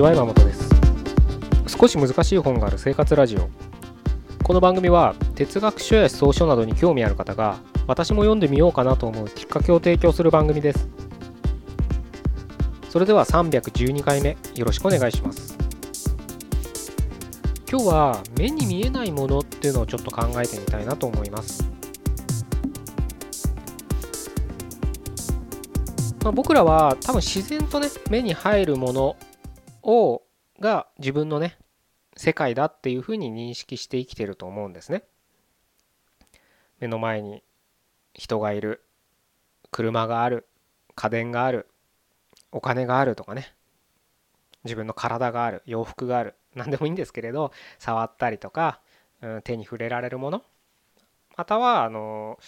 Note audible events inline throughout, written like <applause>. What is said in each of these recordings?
ちは山本です。少し難しい本がある生活ラジオ。この番組は哲学書や思想書などに興味ある方が私も読んでみようかなと思うきっかけを提供する番組です。それでは312回目よろしくお願いします。今日は目に見えないものっていうのをちょっと考えてみたいなと思います。まあ、僕らは多分自然とね目に入るものをが自分のね世界だっていうふうに認識して生きてると思うんですね。目の前に人がいる車がある家電があるお金があるとかね自分の体がある洋服がある何でもいいんですけれど触ったりとか、うん、手に触れられるものまたはあの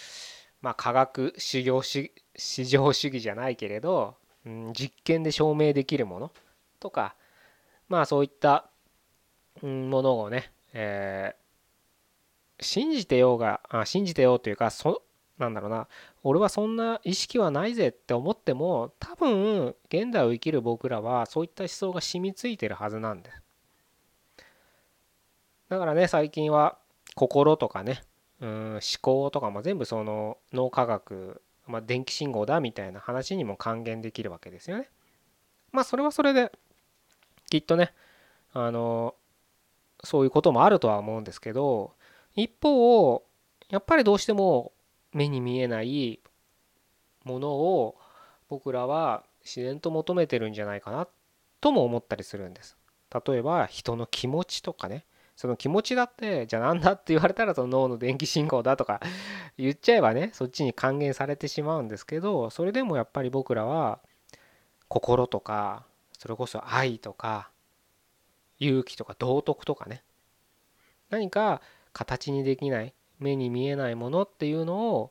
まあ科学修行し市場主義じゃないけれど、うん、実験で証明できるものとかまあそういった、ものをね、えー、信じてようがあ信じてようというかそなんだろうな俺はそんな意識はないぜって思っても多分現代を生きる僕らはそういった思想が染みついてるはずなんですだからね最近は心とかねうん思考とかも全部その脳科学まあ、電気信号だみたいな話にも還元できるわけですよね。まあそれはそれできっとねあのそういうこともあるとは思うんですけど一方やっぱりどうしても目に見えないものを僕らは自然と求めてるんじゃないかなとも思ったりするんです。例えば人の気持ちとかねその気持ちだってじゃあなんだって言われたらその脳の電気信号だとか言っちゃえばねそっちに還元されてしまうんですけどそれでもやっぱり僕らは心とかそれこそ愛とか勇気とか道徳とかね何か形にできない目に見えないものっていうのを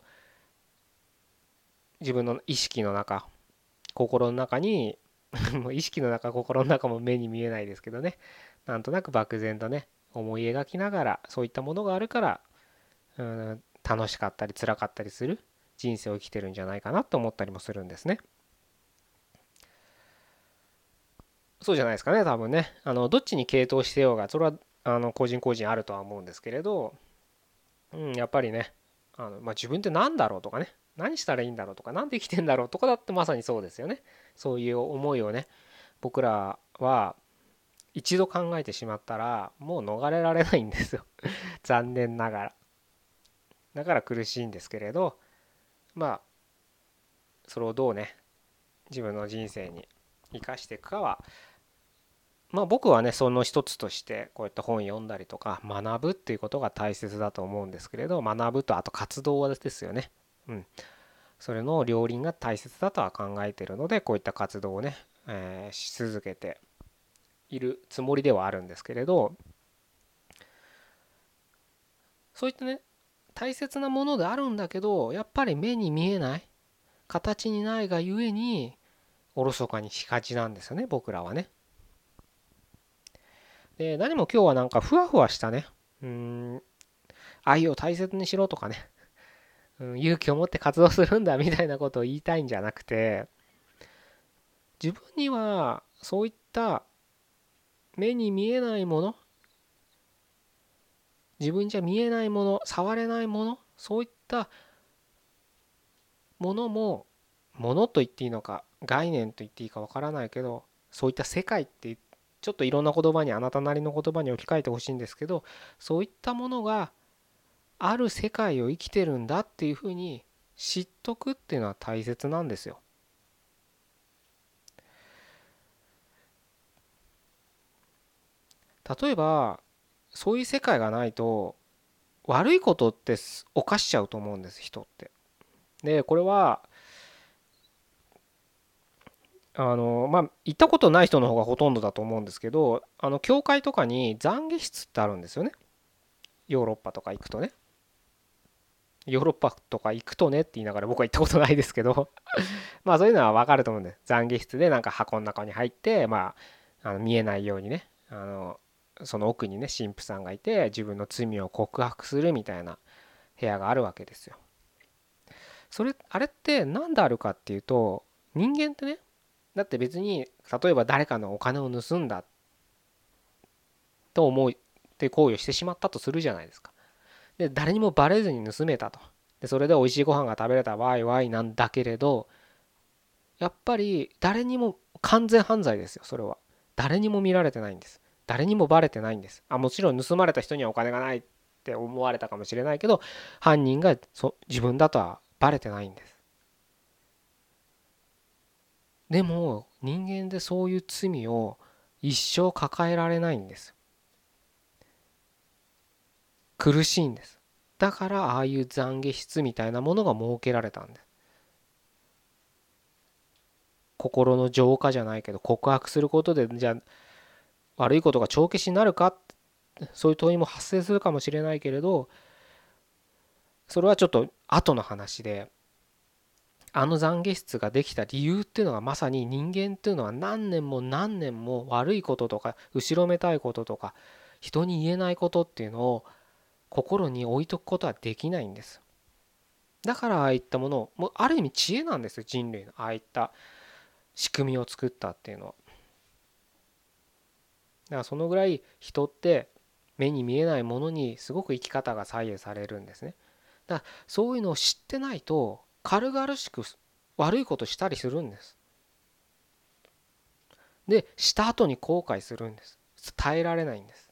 自分の意識の中心の中に <laughs> 意識の中心の中も目に見えないですけどねなんとなく漠然とね思い描きながらそういったものがあるからうん楽しかったり辛かったりする人生を生きてるんじゃないかなと思ったりもするんですね。そうじゃないですかね多分ね。あのどっちに傾倒してようがそれはあの個人個人あるとは思うんですけれど、うん、やっぱりねあの、まあ、自分って何だろうとかね何したらいいんだろうとか何で生きてんだろうとかだってまさにそうですよね。そういう思いをね僕らは一度考えてしまったらもう逃れられないんですよ。<laughs> 残念ながら。だから苦しいんですけれどまあそれをどうね自分の人生に生かしていくかはまあ僕はねその一つとしてこういった本読んだりとか学ぶっていうことが大切だと思うんですけれど学ぶとあと活動はですよねうんそれの両輪が大切だとは考えてるのでこういった活動をね、えー、し続けているつもりではあるんですけれどそういったね大切なものであるんだけどやっぱり目に見えない形にないがゆえにおろそかにしがちなんですよね僕らはね。で何も今日はなんかふわふわしたね。うん。愛を大切にしろとかね、うん、勇気を持って活動するんだみたいなことを言いたいんじゃなくて自分にはそういった目に見えないもの自分じゃ見えないもの触れないものそういったものもものと言っていいのか概念と言っていいかわからないけどそういった世界って言ってちょっといろんな言葉にあなたなりの言葉に置き換えてほしいんですけどそういったものがある世界を生きてるんだっていうふうに知っとくっていうのは大切なんですよ。例えばそういう世界がないと悪いことって犯しちゃうと思うんです人って。でこれはあのまあ行ったことない人の方がほとんどだと思うんですけどあの教会とかに懺悔室ってあるんですよね。ヨーロッパとか行くとね。ヨーロッパとか行くとねって言いながら僕は行ったことないですけど。<laughs> まあそういうのは分かると思うんで懺悔室でなんか箱の中に入ってまああの見えないようにね。あのその奥にね神父さんがいて自分の罪を告白するみたいな部屋があるわけですよ。それあれって何であるかっていうと人間ってねだって別に例えば誰かのお金を盗んだと思って行為をしてしまったとするじゃないですか。で誰にもバレずに盗めたと。でそれで美味しいご飯が食べれたわいわいなんだけれどやっぱり誰にも完全犯罪ですよそれは。誰にも見られてないんです。誰にもバレてないんです。あもちろん盗まれた人にはお金がないって思われたかもしれないけど犯人がそ自分だとはバレてないんです。でも人間でそういう罪を一生抱えられないんです。苦しいんです。だからああいう懺悔室みたいなものが設けられたんです。心の浄化じゃないけど告白することでじゃ悪いことが帳消しになるか？そういう問いも発生するかもしれないけれどそれはちょっと後の話であの懺悔室ができた理由っていうのがまさに人間っていうのは何年も何年も悪いこととか後ろめたいこととか人に言えないことっていうのを心に置いとくことはできないんです。だからああいったものをもうある意味知恵なんですよ人類のああいった仕組みを作ったっていうのは。だからそのぐらい人って目に見えないものにすごく生き方が左右されるんですね。だからそういうのを知ってないと軽々しく悪いことしたりするんです。でした後に後悔するんです。耐えられないんです。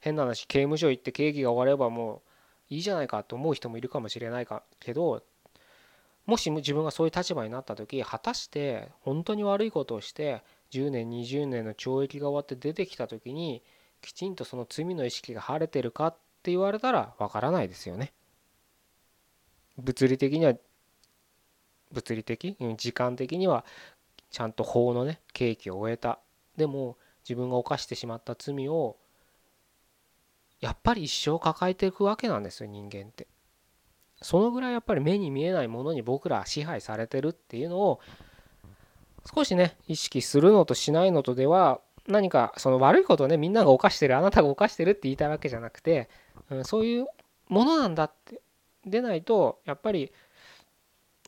変な話刑務所行って刑期が終わればもういいじゃないかと思う人もいるかもしれないかけどもし自分がそういう立場になった時果たして本当に悪いことをして10年20年の懲役が終わって出てきた時にきちんとその罪の意識が晴れてるかって言われたらわからないですよね。物理的には物理的？時間的にはちゃんと法のね刑期を終えた。でも自分が犯してしまった罪をやっぱり一生抱えていくわけなんですよ人間って。そのぐらいやっぱり目に見えないものに僕らは支配されてるっていうのを少しね意識するのとしないのとでは何かその悪いことをねみんなが犯してるあなたが犯してるって言いたいわけじゃなくて、うん、そういうものなんだってでないとやっぱり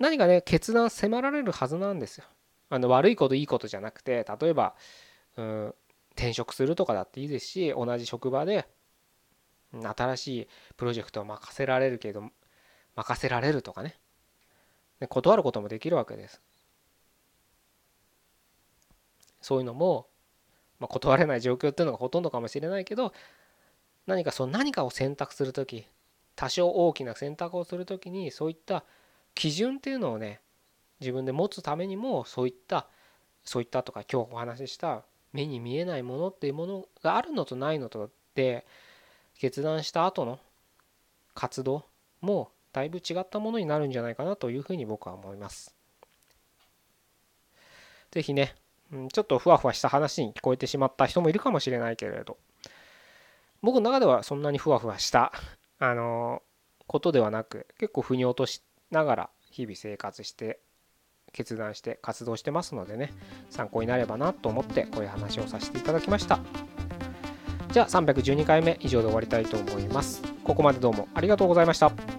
何かね決断迫られるはずなんですよ。あの悪いこといいことじゃなくて例えば、うん、転職するとかだっていいですし同じ職場で新しいプロジェクトを任せられるけど任せられるとかね断ることもできるわけです。そういうのも、まあ、断れない状況っていうのがほとんどかもしれないけど何かその何かを選択する時多少大きな選択をする時にそういった基準っていうのをね自分で持つためにもそういったそういったとか今日お話しした目に見えないものっていうものがあるのとないのとで決断した後の活動もだいぶ違ったものになるんじゃないかなというふうに僕は思います。是非ね、ちょっとふわふわした話に聞こえてしまった人もいるかもしれないけれど僕の中ではそんなにふわふわしたあのことではなく結構腑に落としながら日々生活して決断して活動してますのでね参考になればなと思ってこういう話をさせていただきました。じゃあ312回目以上で終わりたいと思います。ここまでどうもありがとうございました。